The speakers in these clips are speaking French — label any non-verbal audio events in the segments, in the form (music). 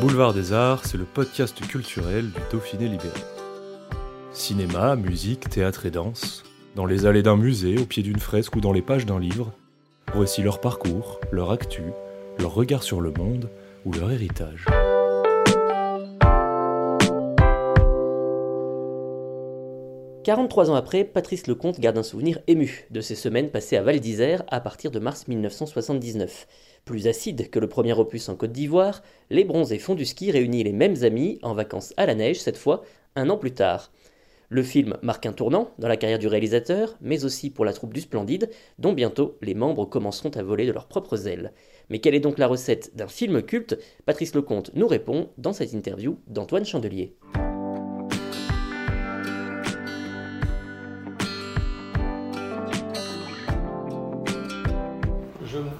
Boulevard des Arts, c'est le podcast culturel du Dauphiné libéré. Cinéma, musique, théâtre et danse, dans les allées d'un musée, au pied d'une fresque ou dans les pages d'un livre, voici leur parcours, leur actu, leur regard sur le monde ou leur héritage. « 43 ans après, Patrice Lecomte garde un souvenir ému de ces semaines passées à Val d'Isère à partir de mars 1979. Plus acide que le premier opus en Côte d'Ivoire, Les Bronzés font du ski réunit les mêmes amis en vacances à la neige, cette fois un an plus tard. Le film marque un tournant dans la carrière du réalisateur, mais aussi pour la troupe du Splendide, dont bientôt les membres commenceront à voler de leurs propres ailes. Mais quelle est donc la recette d'un film culte? Patrice Lecomte nous répond dans cette interview d'Antoine Chandelier.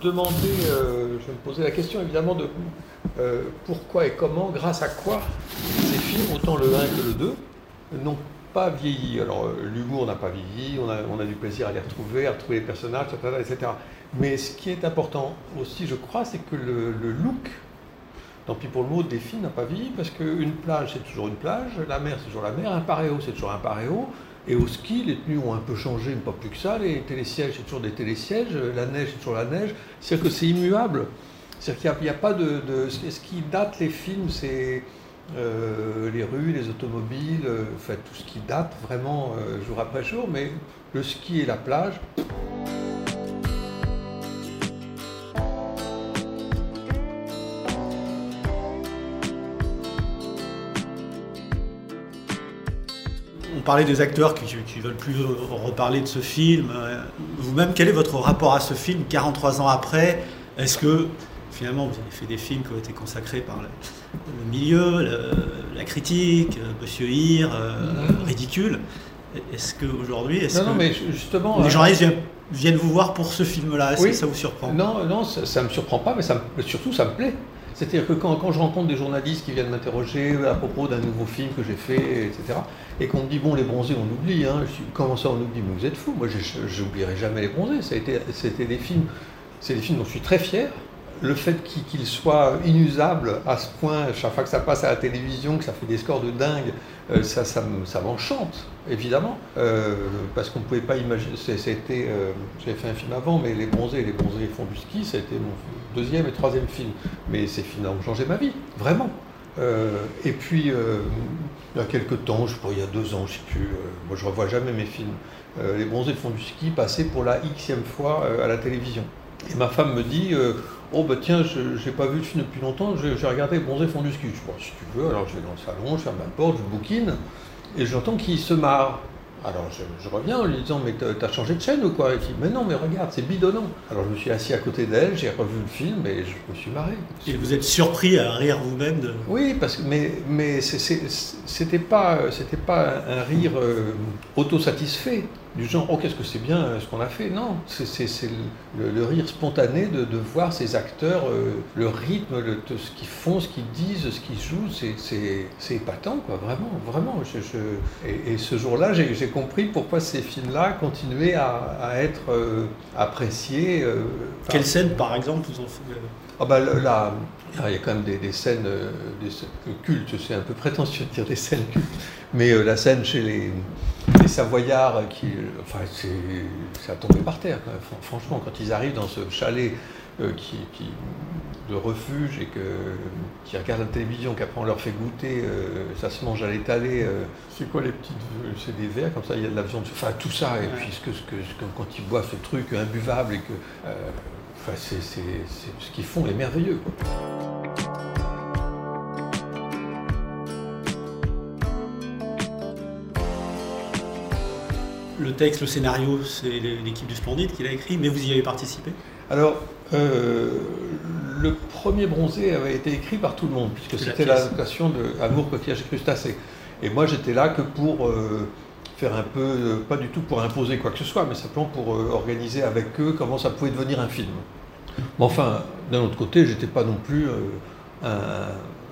Demandais, euh, je me posais la question évidemment de euh, pourquoi et comment, grâce à quoi ces films, autant le 1 que le 2, n'ont pas vieilli. Alors euh, l'humour n'a pas vieilli, on a, du plaisir à les retrouver, à retrouver les personnages, etc. Mais ce qui est important aussi, je crois, c'est que le, le, look, tant pis pour le mot, des films n'a pas vieilli, parce qu'une plage, c'est toujours une plage, la mer, c'est toujours la mer, un paréo, c'est toujours un paréo, et au ski, les tenues ont un peu changé, mais pas plus que ça, les télésièges, c'est toujours des télésièges, la neige, c'est toujours la neige, c'est-à-dire que c'est immuable. C'est-à-dire qu'il n'y a, pas de, de... Ce qui date les films, c'est euh, les rues, les automobiles, euh, enfin, tout ce qui date vraiment euh, jour après jour, mais le ski et la plage. On parlait des acteurs qui ne veulent plus reparler de ce film. Vous-même, quel est votre rapport à ce film 43 ans après? Est-ce que finalement vous avez fait des films qui ont été consacrés par le, le milieu, le, la critique, Monsieur Hir, euh, mmh. ridicule? Est-ce qu'aujourd'hui, est-ce non, que non, mais justement, les journalistes viennent, viennent, vous voir pour ce film-là? Est-ce oui. que ça vous surprend? Non, non, ça ne me surprend pas, mais ça surtout ça me plaît. C'est-à-dire que quand, je rencontre des journalistes qui viennent m'interroger à propos d'un nouveau film que j'ai fait, etc., et qu'on me dit, bon, les bronzés, on oublie, hein, comment ça on oublie Mais vous êtes fous, moi j'oublierai jamais les bronzés. C'était des films, c'est des films dont je suis très fier, le fait qu'il soit inusable à ce point, chaque fois que ça passe à la télévision, que ça fait des scores de dingue, euh, ça, m'enchante, évidemment, euh, parce qu'on ne pouvait pas imaginer. C'était, euh, j'avais fait un film avant, mais Les Bronzés, Les Bronzés font du ski, ça a été mon deuxième et troisième film. Mais ces films ont changé ma vie, vraiment. et puis, il y a quelques temps, je crois, il y a deux ans, je ne moi je ne revois jamais mes films. les Bronzés font du ski, passé pour la xème fois à la télévision. Et ma femme me dit Oh bah tiens, je n'ai pas vu le film depuis longtemps, j'ai regardé Bronzé fond du ski. Je dis, bon, si tu veux, alors je vais dans le salon, je ferme ma porte, je bouquine, et j'entends qu'il se marre. Alors je, je, reviens en lui disant, mais t'as changé de chaîne ou quoi? Il dit, mais non, mais regarde, c'est bidonnant. Alors je me suis assis à côté d'elle, j'ai revu le film et je me suis marré. Et vous êtes surpris à rire vous-même de... Oui, parce que, mais, mais c'était pas, pas un rire euh, autosatisfait du genre oh qu'est-ce que c'est bien ce qu'on a fait. Non c'est le, le, rire spontané de, de voir ces acteurs euh, le rythme le, de ce qu'ils font ce qu'ils disent ce qu'ils jouent c'est épatant quoi. Vraiment vraiment. Je, je... Et, et, ce jour-là j'ai compris pourquoi ces films là continuaient à, à être euh, appréciés euh, quelle scène par exemple vous ont fait ah bah, là, il y a quand même des, des scènes, des scènes cultes, c'est un peu prétentieux de dire des scènes cultes, mais euh, la scène chez les, les Savoyards, qui, enfin, c'est à tomber par terre. Quand même. Franchement, quand ils arrivent dans ce chalet euh, qui, qui, de refuge et que, qui regardent la télévision, qu'après on leur fait goûter, euh, ça se mange à l'étalé. Euh, c'est quoi les petites. C'est des verres, comme ça, il y a de la viande. Enfin, tout ça, et puis ce que, ce que, ce que, quand ils boivent ce truc imbuvable et que. Enfin, c'est, ce qu'ils font est merveilleux. Quoi. Le texte, le scénario, c'est l'équipe du Splendide qui l'a écrit, mais vous y avez participé Alors, euh, le premier bronzé avait été écrit par tout le monde, puisque c'était l'adaptation de Amour, coquillage et crustacés. Et moi, j'étais là que pour euh, faire un peu, euh, pas du tout pour imposer quoi que ce soit, mais simplement pour organiser avec eux comment ça pouvait devenir un film. Mais enfin, d'un autre côté, j'étais pas non plus un.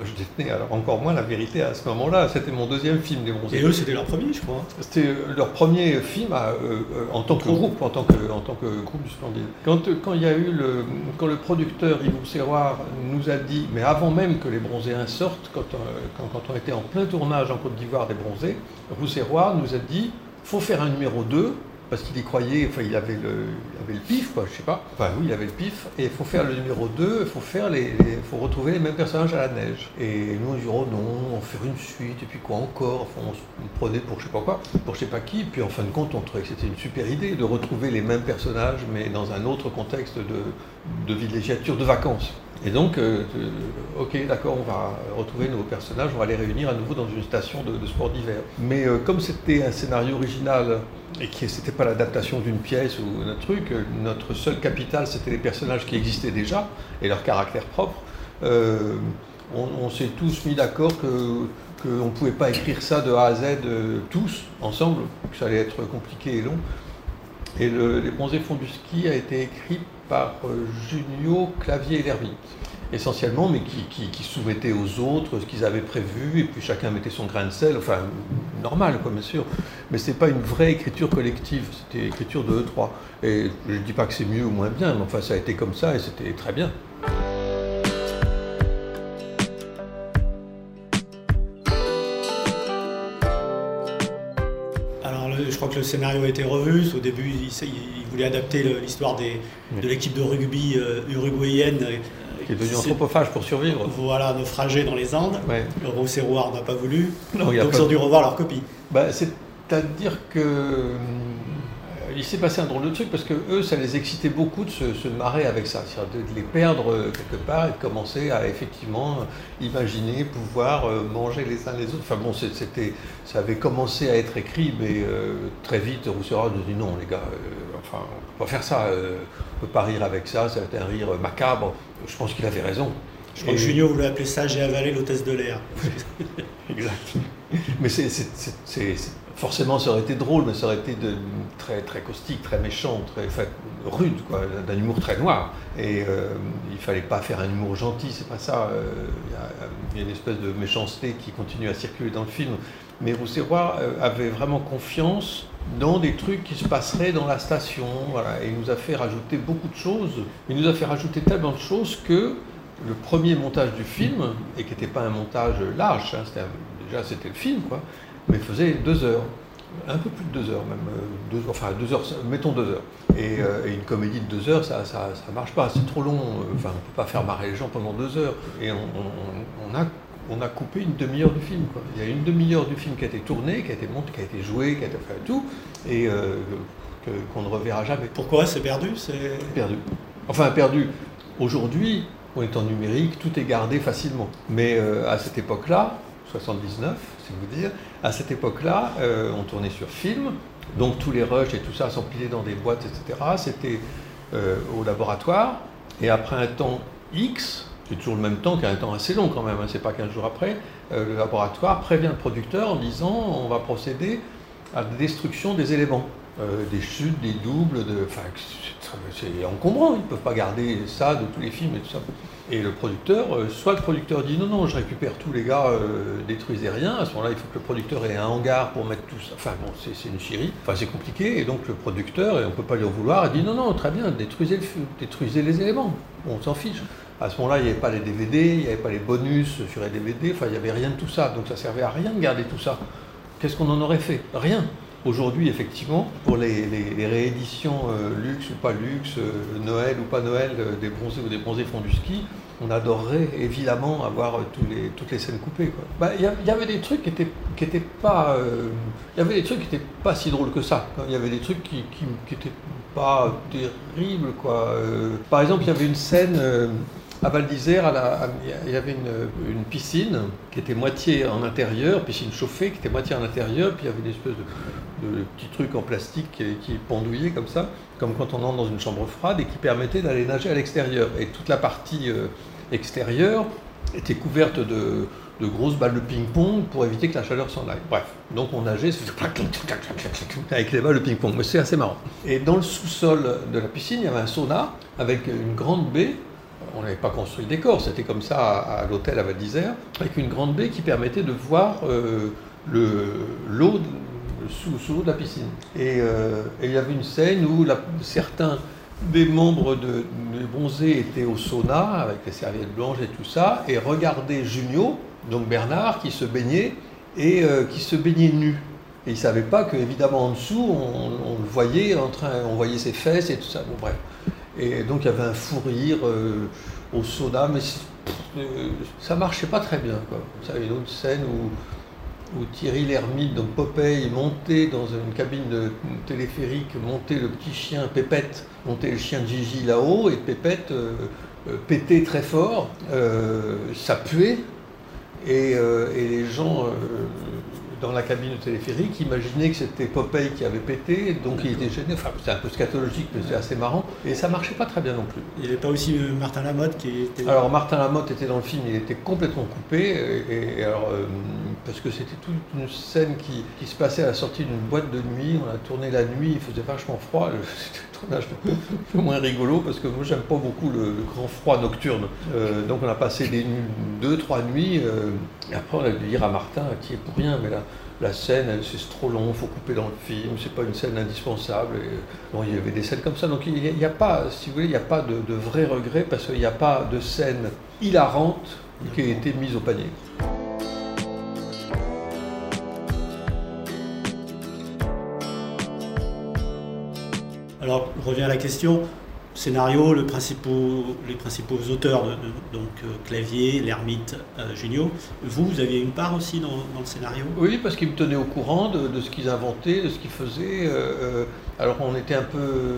Je détenais alors encore moins la vérité à ce moment-là. C'était mon deuxième film, Les Bronzés. Et eux, c'était leur premier, je crois. C'était leur premier film à, euh, euh, en tant que groupe, en tant que, en tant que groupe du Splendide. Quand, euh, quand il y a eu le, quand le producteur Yves Rousserroir nous a dit, mais avant même que les Bronzéens sortent, quand, euh, quand, quand on était en plein tournage en Côte d'Ivoire des Bronzés, Rousserroir nous a dit, faut faire un numéro 2 parce qu'il y croyait, enfin il avait le, avait le pif, quoi, je sais pas. Enfin oui, il avait le pif, et il faut faire le numéro 2, il faut les, faut retrouver les mêmes personnages à la neige. Et nous on dit oh non, on va faire une suite, et puis quoi encore, enfin on prenait pour je sais pas quoi, pour je sais pas qui, puis en fin de compte on trouvait que c'était une super idée de retrouver les mêmes personnages, mais dans un autre contexte de, de villégiature, de vacances. Et donc, euh, euh, ok, d'accord, on va retrouver nouveaux personnages, on va les réunir à nouveau dans une station de, de sport d'hiver. Mais euh, comme c'était un scénario original et que c'était pas l'adaptation d'une pièce ou d'un truc, notre seul capital c'était les personnages qui existaient déjà et leur caractère propre. euh, on, s'est tous mis d'accord que qu'on ne pouvait pas écrire ça de A à Z euh, tous ensemble, que ça allait être compliqué et long. Et le, Les Bronzés font du ski a été écrit par euh, Junio, Clavier et Lermite, essentiellement, mais qui, qui, qui aux autres ce qu'ils avaient prévu, et puis chacun mettait son grain de sel, enfin, normal, quoi, bien sûr. Mais c'est pas une vraie écriture collective, c'était écriture de eux trois. Et je ne dis pas que c'est mieux ou moins bien, mais enfin, ça a été comme ça, et c'était très bien. Alors, le- je crois que le scénario a été revu. Au début, il, voulait adapter l'histoire de l'équipe de rugby euh, uruguayenne. Qui est devenu anthropophage pour survivre. Voilà, naufragé dans les Andes. Ouais. Le Rousserroir n'a pas voulu. Non, donc, ils ont dû revoir leur copie. Bah, C'est-à-dire que euh, il s'est passé un drôle de truc parce que eux, ça les excitait beaucoup de se, se marrer avec ça, c'est-à-dire de, de les perdre euh, quelque part et de commencer à effectivement imaginer pouvoir euh, manger les uns les autres. Enfin bon, c'était, ça avait commencé à être écrit, mais euh, très vite, Rousseau nous dit non, les gars, euh, enfin, on peut pas faire ça, euh, on peut pas rire avec ça, ça va être un rire macabre. Je pense qu'il avait raison. Je crois que Junio voulait appeler ça J'ai avalé l'hôtesse de l'air. (laughs) Exact. Mais c'est, forcément, ça aurait été drôle, mais ça aurait été de, très, très caustique, très méchant, très enfin, rude, quoi, d'un humour très noir. Et euh, il fallait pas faire un humour gentil, c'est pas ça. Euh, y il y, a une espèce de méchanceté qui continue à circuler dans le film. Mais Rousserrois euh, avait vraiment confiance dans des trucs qui se passeraient dans la station. Voilà, et il nous a fait rajouter beaucoup de choses. Il nous a fait rajouter tellement de choses que le premier montage du film, et qui n'était pas un montage large, hein, c'était déjà c'était le film, quoi, mais faisait deux heures, un peu plus de deux heures même, euh, deux, enfin deux heures, mettons deux heures. Et, euh, une comédie de deux heures, ça ça, ça marche pas, c'est trop long, enfin on peut pas faire marrer les gens pendant deux heures. Et on a, on a coupé une demi-heure du film. Quoi. Il y a une demi-heure du film qui a été tournée, qui a été montée, qui a été jouée, qui a été fait tout, et euh, qu'on ne reverra jamais Pourquoi c'est perdu C'est perdu. Enfin, perdu. Aujourd'hui, on est en numérique, tout est gardé facilement. Mais euh, à cette époque-là, 79, c'est vous dire, à cette époque-là, euh, on tournait sur film, donc tous les rushs et tout ça s'empilaient dans des boîtes, etc. C'était au laboratoire, et après un temps X, c'est toujours le même temps qu'un temps assez long quand même, hein, c'est pas 15 jours après, euh, le laboratoire prévient le producteur en disant on va procéder à la destruction des éléments. Euh, des chutes, des doubles, de, c'est- encombrant, ils ne peuvent pas garder ça de tous les films et tout ça. Et le producteur, euh, soit le producteur dit non, non, je récupère tous les gars, détruisez rien, à ce moment-là, il faut que le producteur ait un hangar pour mettre tout ça. Enfin bon, c'est une chérie, enfin c'est compliqué, et donc le producteur, et on ne peut pas lui en vouloir, il dit non, non, très bien, détruisez, le, détruisez les éléments, on s'en fiche. À ce moment-là, il n'y avait pas les DVD, il n'y avait pas les bonus sur les DVD, enfin il n'y avait rien de tout ça, donc ça servait à rien de garder tout ça. Qu'est-ce qu'on en aurait fait? Rien. Aujourd'hui, effectivement, pour les, rééditions euh, luxe ou pas luxe, euh, Noël ou pas Noël, euh, des bronzés ou des bronzés font du ski, on adorerait évidemment avoir tous les, toutes les scènes coupées. Bah, Il y, a- il y avait des trucs qui étaient, pas, il y avait des trucs qui pas si drôles que ça. Il y avait des trucs qui, qui, qui étaient pas terribles, quoi. Par exemple, il y avait une scène. À Val d'Isère, il y avait une, piscine qui était moitié en intérieur, piscine chauffée qui était moitié en intérieur, puis il y avait une espèce de, petit truc en plastique qui, qui, pendouillait comme ça, comme quand on entre dans une chambre froide, et qui permettait d'aller nager à l'extérieur. Et toute la partie euh, extérieure était couverte de, grosses balles de ping-pong pour éviter que la chaleur s'en aille. Bref, donc on nageait avec les balles de ping-pong, mais c'est assez marrant. Et dans le sous-sol de la piscine, il y avait un sauna avec une grande baie on n'avait pas construit le décor, c'était comme ça à, l'hôtel à Val d'Isère, avec une grande baie qui permettait de voir euh, l'eau sous, sous l'eau de la piscine. Euh, et, il y avait une scène où certains des membres de, Bronzé étaient au sauna avec les serviettes blanches et tout ça, et regardaient Junio, donc Bernard, qui se baignait et euh, qui se baignait nu. Et ils ne savaient pas qu'évidemment en dessous, on, le voyait en train, on voyait ses fesses et tout ça. Bon bref. Et donc il y avait un fou rire euh, au sauna, mais euh, ça marchait pas très bien. Quoi. Vous savez, une autre scène où, Thierry Lhermitte, donc Popeye, montait dans une cabine de téléphérique, montait le petit chien Pépette, montait le chien Gigi là-haut, et Pépette euh, pétait très fort, ça puait, et les gens dans la cabine de téléphérique, imaginait que c'était Popeye qui avait pété, donc il était gêné. Enfin, c'est un peu scatologique, mais c'est assez marrant. Et ça marchait pas très bien non plus. Il n'y avait pas aussi euh, Martin Lamotte qui était. Alors, Martin Lamotte était dans le film, il était complètement coupé. Et, alors, euh, parce que c'était toute une scène qui, se passait à la sortie d'une boîte de nuit. On a tourné la nuit, il faisait vachement froid. (laughs) C'était un tournage un peu moins rigolo parce que moi, j'aime pas beaucoup le, grand froid nocturne. Euh, donc, on a passé des deux, trois nuits. et après, on a dû dire à Martin, qui est pour rien, mais là, la scène, c'est trop long, il faut couper dans le film, c'est pas une scène indispensable. Et, il y avait des scènes comme ça. Donc il n'y a, pas, si vous voulez, il n'y a pas de, de vrai regret parce qu'il n'y a pas de scène hilarante qui a été mise au panier. Alors, je reviens à la question scénario, les principaux auteurs, donc euh, Clavier, L'Ermite, euh. Vous, vous aviez une part aussi dans, le scénario? Oui, parce qu'ils me tenaient au courant de, ce qu'ils inventaient, de ce qu'ils faisaient. Euh, alors on était un peu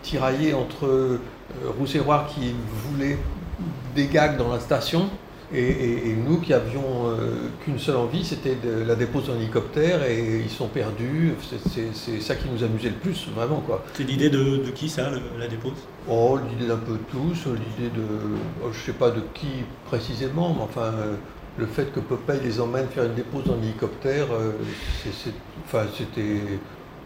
tiraillés entre Rousseroir qui voulait des gags dans la station et, nous qui avions euh, qu'une seule envie, c'était de la déposer en hélicoptère et ils sont perdus. C'est ça qui nous amusait le plus, vraiment. quoi. C'est l'idée de, qui ça, la dépose? Oh, l'idée d'un peu tous, l'idée de. Oh, je ne sais pas de qui précisément, mais enfin. Euh, le fait que Popeye les emmène faire une dépose en hélicoptère, euh, c'était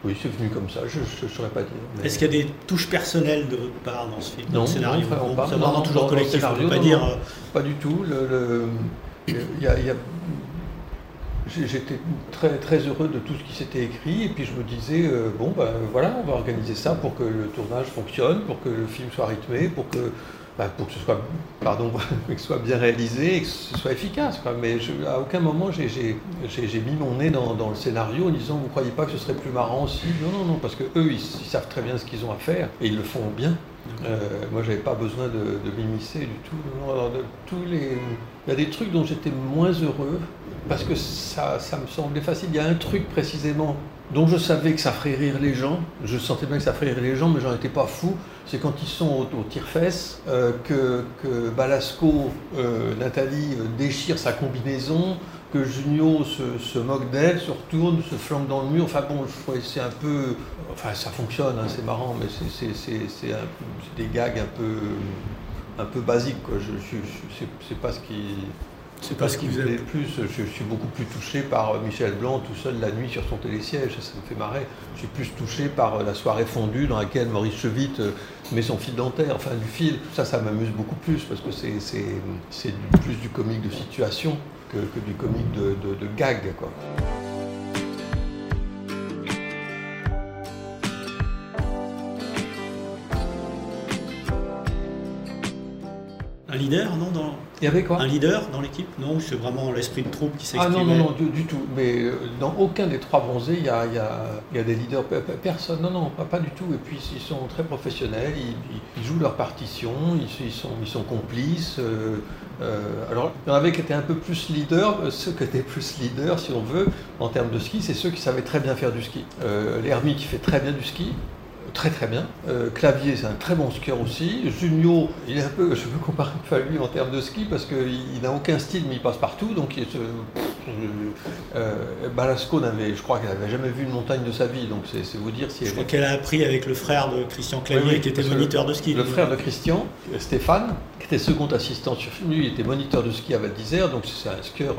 oui, c'est venu comme ça, je ne saurais pas dire. Est-ce qu'il y a des touches personnelles de votre part dans ce film Non, dans le scénario non, pas. Non, toujours collectif, scénario, pas dire. Euh, pas du tout. Le, J'étais très, très heureux de tout ce qui s'était écrit et puis je me disais, euh, bon ben voilà, on va organiser ça pour que le tournage fonctionne, pour que le film soit rythmé, pour que bah, pour (laughs) que ce soit, bien réalisé et que ce soit efficace. Mais à aucun moment j'ai mis mon nez dans, le scénario en disant vous ne croyez pas que ce serait plus marrant aussi Non, non, non, parce que eux ils, savent très bien ce qu'ils ont à faire et ils le font bien. Euh, moi j'avais pas besoin de, m'immiscer du tout. tous les... Il y a des trucs dont j'étais moins heureux parce que ça, ça me semblait facile. Il y a un truc précisément dont je savais que ça ferait rire les gens, je sentais bien que ça ferait rire les gens, mais j'en étais pas fou, c'est quand ils sont au, tire-fesses, euh, que, que, Balasco, euh, Nathalie, euh, déchire sa combinaison, que Junio se, moque d'elle, se retourne, se flanque dans le mur, enfin bon, c'est un peu... Enfin ça fonctionne, hein, c'est marrant, mais c'est des gags un peu, un peu basiques, quoi. Je, je, c'est pas ce qui... C'est pas ce qui vous le plus. Je, suis beaucoup plus touché par euh, Michel Blanc tout seul la nuit sur son télésiège, ça me fait marrer. Je suis plus touché par euh, la soirée fondue dans laquelle Maurice Chevite euh, met son fil dentaire, enfin du fil. Ça, ça m'amuse beaucoup plus parce que c'est plus du comique de situation que, du comique de, de, de gag. Quoi. leader, non dans... Il y avait quoi? Un leader dans l'équipe? Non, c'est vraiment l'esprit de troupe qui s'exprime. Ah non, non, non, du, tout. Mais euh, dans aucun des trois bronzés, il y a, des leaders. Personne, non, non, pas, du tout. Et puis, ils sont très professionnels, ils, jouent leur partition, ils, sont, ils sont complices. Euh, euh, alors, il y en avait qui étaient un peu plus leaders. Ceux qui étaient plus leaders, si on veut, en termes de ski, c'est ceux qui savaient très bien faire du ski. L'Hermie qui fait très bien du ski, très très bien. Euh, Clavier, c'est un très bon skieur aussi. Junio, il est un peu, je veux comparer un peu à lui en termes de ski parce qu'il n'a aucun style, mais il passe partout. Donc, il est, euh, Balasco n'avait, je crois qu'elle n'avait jamais vu une montagne de sa vie. Donc, c'est vous dire si. Je crois qu'elle a appris avec le frère de Christian Clavier, qui était moniteur de ski. Le frère de Christian, Stéphane, qui était second assistant sur lui, il était moniteur de ski à Val d'Isère, donc c'est un skieur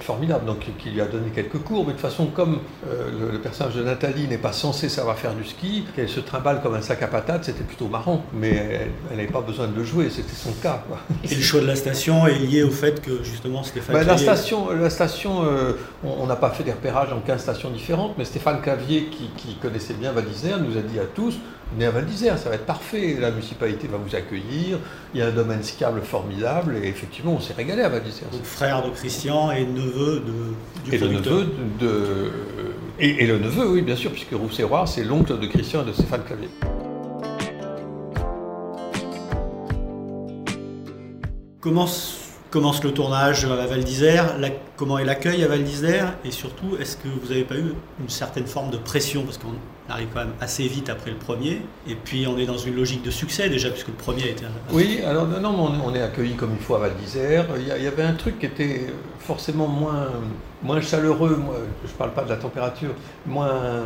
formidable, donc qui lui a donné quelques cours. Mais de toute façon, comme le, le personnage de Nathalie n'est pas censé savoir faire du ski, qu'elle se trimballe comme un sac à patates, c'était plutôt marrant, mais elle n'avait pas besoin de le jouer, c'était son cas. Et le choix de la station est lié au fait que justement Stéphane ben, La station, la station euh, on n'a pas fait des repérages en 15 stations différentes, mais Stéphane Clavier, qui, connaissait bien Val d'Isère, nous a dit à tous, venez à Val d'Isère, ça va être parfait, la municipalité va vous accueillir, il y a un domaine skiable formidable, et effectivement on s'est régalé à Val d'Isère. Donc frère de Christian et neveu de, du et le neveu de et, le neveu, oui, bien sûr, puisque Rousserrois, c'est l'oncle de Christian et de Stéphane Clavier. Comment commence le tournage à Val d'Isère Comment est l'accueil à Val d'Isère Et surtout, est-ce que vous n'avez pas eu une certaine forme de pression Parce qu'on arrive quand même assez vite après le premier. Et puis, on est dans une logique de succès déjà, puisque le premier a été un... Oui, alors non, on est accueilli comme il faut à Val d'Isère. Il, y avait un truc qui était forcément moins, moins chaleureux. Je ne parle pas de la température. Moins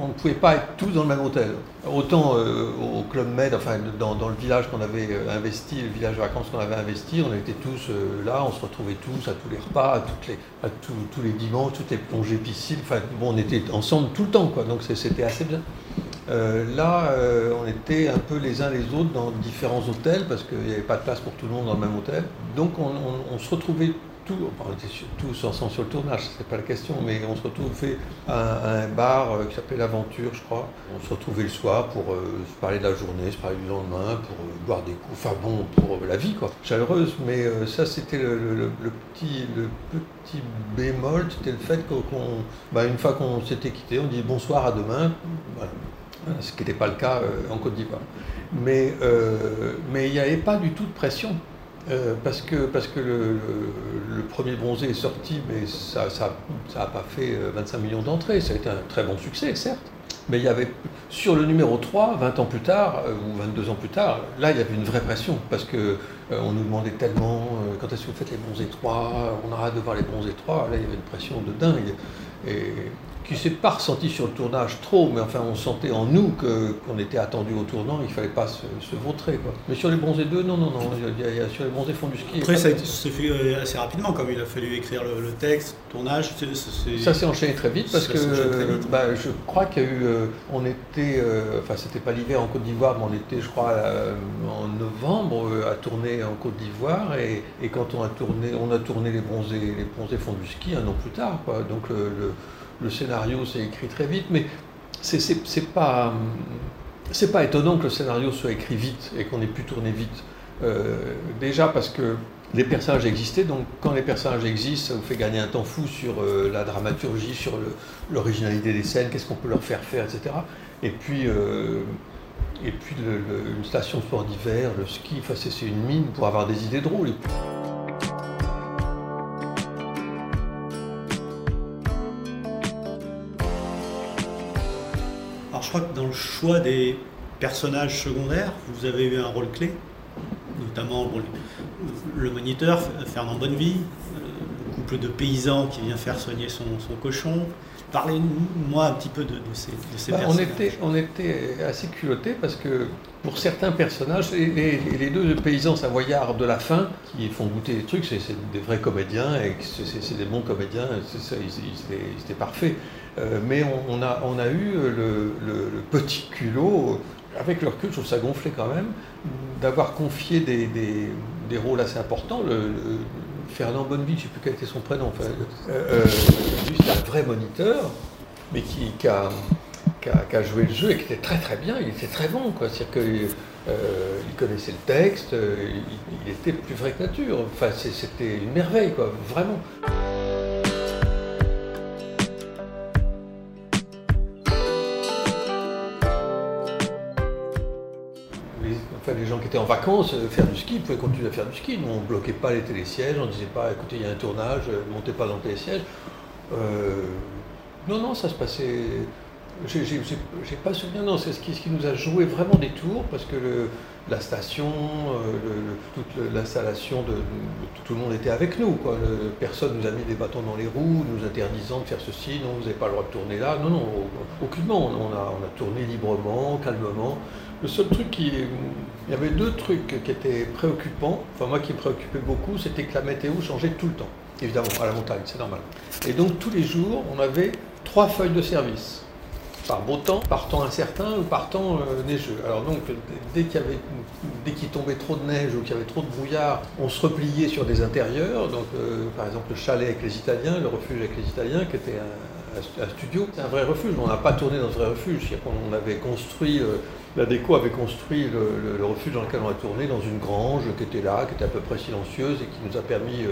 on, ne pouvait pas être tous dans le même hôtel. Autant euh, au Club Med, enfin dans, le village qu'on avait euh, investi, le village de vacances qu'on avait investi, on était tous euh, là, on se retrouvait tous à tous les repas, à, les, à tous les dimanches, toutes les plongées piscines. Enfin bon, on était ensemble tout le temps, quoi. Donc c'était assez bien. là, on était un peu les uns les autres dans différents hôtels parce qu'il n'y avait pas de place pour tout le monde dans le même hôtel. Donc on se retrouvait on était tous ensemble sur le tournage, c'est pas la question, mais on se retrouvait à, un bar euh, qui s'appelait l'Aventure, je crois. On se retrouvait le soir pour euh, se parler de la journée, se parler du lendemain, pour euh, boire des coups, enfin bon, pour la vie, quoi. Chaleureuse, mais ça, c'était le, petit, bémol, c'était le fait qu'on, bah, fois qu'on s'était quitté, on dit bonsoir, à demain, ce qui n'était pas le cas en Côte d'Ivoire. Mais mais il n'y avait pas du tout de pression. Euh, parce que, parce que le, premier bronzé est sorti, mais ça n'a ça, pas fait 25 euh, millions d'entrées. Ça a été un très bon succès, certes. Mais il y avait, sur le numéro 3, 20 ans plus tard, euh, ou 22 ans plus tard, là, il y avait une vraie pression. Parce que on nous demandait tellement quand est-ce que vous faites les bronzés 3 On arrête de voir les bronzés 3. Là, il y avait une pression de dingue. Et qui s'est pas ressenti sur le tournage trop, mais enfin on sentait en nous qu'on était attendu au tournant, il fallait pas se, vautrer. Quoi. Mais sur les bronzés 2, non, non, non, sur les bronzés fond du ski. Après, ça s'est fait euh, assez rapidement, comme il a fallu écrire le, texte, le tournage. Ça s'est enchaîné très vite parce que bah, je crois qu'il y a eu. Euh, on était. Euh, enfin, c'était pas l'hiver en Côte d'Ivoire, mais on était, je crois, en novembre à tourner en Côte d'Ivoire. Et, quand on a tourné, on a tourné les bronzés, les bronzés fond du ski un an plus tard. Quoi. Donc le le scénario s'est écrit très vite, mais c'est pas, pas étonnant que le scénario soit écrit vite et qu'on ait pu tourner vite. Euh, déjà parce que les personnages existaient, donc quand les personnages existent, ça vous fait gagner un temps fou sur euh, la dramaturgie, sur l'originalité des scènes, qu'est-ce qu'on peut leur faire faire, etc. Et puis, euh, et puis une station sport d'hiver, le ski, c'est une mine pour avoir des idées drôles. Je crois que dans le choix des personnages secondaires, vous avez eu un rôle clé, notamment le moniteur, Fernand Bonnevie, couple de paysans qui vient faire soigner son, cochon. Parlez-moi un petit peu de, ces, bah, personnages. On était, on était assez culottés parce que pour certains personnages, et les, deux paysans savoyards de la fin qui font goûter des trucs, c'est des vrais comédiens et c'est des bons comédiens, ils étaient parfaits. Euh, mais on, a, on, a, eu le, petit culot, avec leur recul, je trouve ça gonflé quand même, d'avoir confié des, des, rôles assez importants. Le, Fernand Bonneville, je ne sais plus quel était son prénom, enfin, euh, euh, c'est un vrai moniteur, mais qui, qui, a, qui, a, joué le jeu et qui était très très bien, il était très bon. C'est-à-dire qu'il connaissait le texte, il, il, était plus vrai que nature. Enfin, c'était une merveille, quoi, vraiment. Étaient en vacances, euh, faire du ski, pouvaient continuer à faire du ski. Nous, on ne bloquait pas les télésièges, on ne disait pas, écoutez, il y a un tournage, euh, montez pas dans le télésiège. Euh, non, non, ça se passait. J'ai pas souvenir, non, c'est ce qui, nous a joué vraiment des tours, parce que la station, toute l'installation, de, tout le monde était avec nous. Quoi. personne nous a mis des bâtons dans les roues, nous interdisant de faire ceci, non, vous n'avez pas le droit de tourner là. Non, non, aucunement. On a tourné librement, calmement. Le seul truc qui. Il y avait deux trucs qui étaient préoccupants, enfin moi qui me préoccupait beaucoup, c'était que la météo changeait tout le temps, évidemment, à la montagne, c'est normal. Et donc tous les jours, on avait trois feuilles de service par beau temps, par temps incertain ou par temps euh, neigeux. Alors donc dès qu'il tombait trop de neige ou qu'il y avait trop de brouillard, on se repliait sur des intérieurs. Donc euh, par exemple le chalet avec les Italiens, le refuge avec les Italiens, qui était un, studio, c'est un vrai refuge. On n'a pas tourné dans ce vrai refuge. On avait construit, euh, la déco avait construit le, refuge dans lequel on a tourné dans une grange qui était là, qui était à peu près silencieuse et qui nous a permis,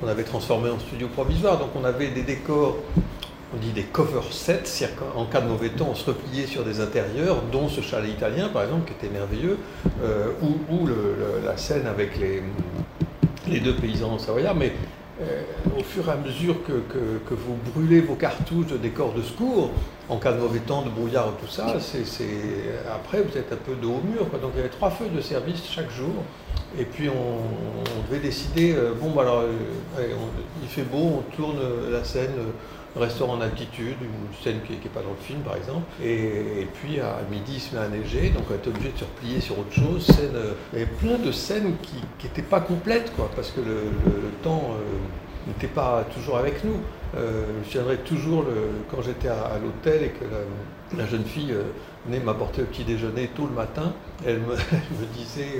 qu'on avait transformé en studio provisoire. Donc on avait des décors on dit des cover sets, c'est-à-dire qu'en cas de mauvais temps, on se repliait sur des intérieurs, dont ce chalet italien par exemple, qui était merveilleux, euh, ou, la scène avec les, deux paysans savoyards, mais euh, au fur et à mesure que, vous brûlez vos cartouches de décors de secours, en cas de mauvais temps, de brouillard et tout ça, c'est, après vous êtes un peu de haut mur. Donc il y avait trois feux de service chaque jour. Et puis on, devait décider, euh, bon bah alors il fait beau, on tourne la scène restaurant en altitude, une scène qui n'est pas dans le film par exemple. Et, puis à midi il se met à neiger, donc on était obligé de se replier sur autre chose. Scène, euh, il y avait plein de scènes qui n'étaient pas complètes, quoi, parce que le, temps euh, n'était pas toujours avec nous. Euh, je viendrai toujours quand j'étais à, l'hôtel et que la, jeune fille venait m'apporter le petit déjeuner tôt le matin, elle me, (laughs) disait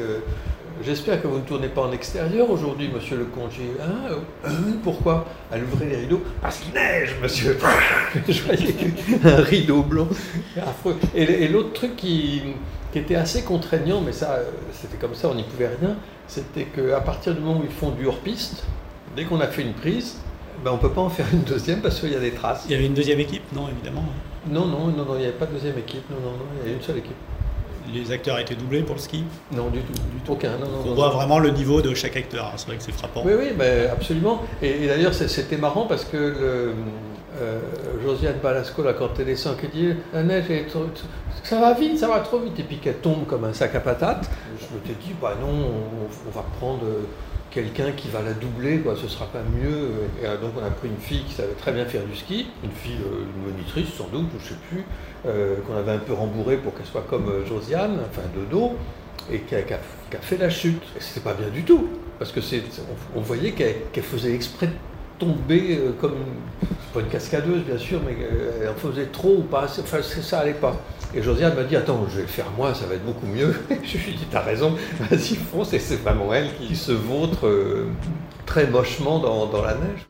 J'espère que vous ne tournez pas en extérieur aujourd'hui, monsieur le comte. Hein, euh, pourquoi? Elle ouvrait les rideaux. Parce qu'il neige, monsieur. (laughs) Je voyais un rideau blanc affreux. Et, l'autre truc qui, était assez contraignant, mais ça, c'était comme ça, on n'y pouvait rien, c'était qu'à partir du moment où ils font du hors-piste, dès qu'on a fait une prise, ben on ne peut pas en faire une deuxième parce qu'il y a des traces. Il y avait une deuxième équipe Non, évidemment. Non, non, non, non il n'y avait pas de deuxième équipe. Non, non, non, il y avait une seule équipe les acteurs étaient doublés pour le ski? Non, du tout. Du tout. Aucun. on voit vraiment le niveau de chaque acteur. C'est vrai que c'est frappant. Oui, oui, absolument. Et, d'ailleurs, c'était marrant parce que le, euh, Josiane Balasco, là, quand elle descend, qui dit La neige est trop, Ça va vite, ça va trop vite. Et puis qu'elle tombe comme un sac à patates. Je me suis dit Bah non, on, va prendre quelqu'un qui va la doubler, quoi, ce sera pas mieux. Euh, donc on a pris une fille qui savait très bien faire du ski, une fille, euh, une monitrice sans doute, je ne sais plus, euh, qu'on avait un peu rembourré pour qu'elle soit comme Josiane, enfin de dos, et qui a, fait la chute. C'était pas bien du tout, parce que c'est, on, voyait qu'elle, faisait exprès tomber comme une, pas une cascadeuse bien sûr, mais elle en faisait trop ou pas assez, enfin ça allait pas. Et Josiane m'a dit Attends, je vais faire moi, ça va être beaucoup mieux. (laughs) je lui ai dit T'as raison, vas-y, fonce. Et c'est vraiment elle qui se vautre euh, très mochement dans la neige.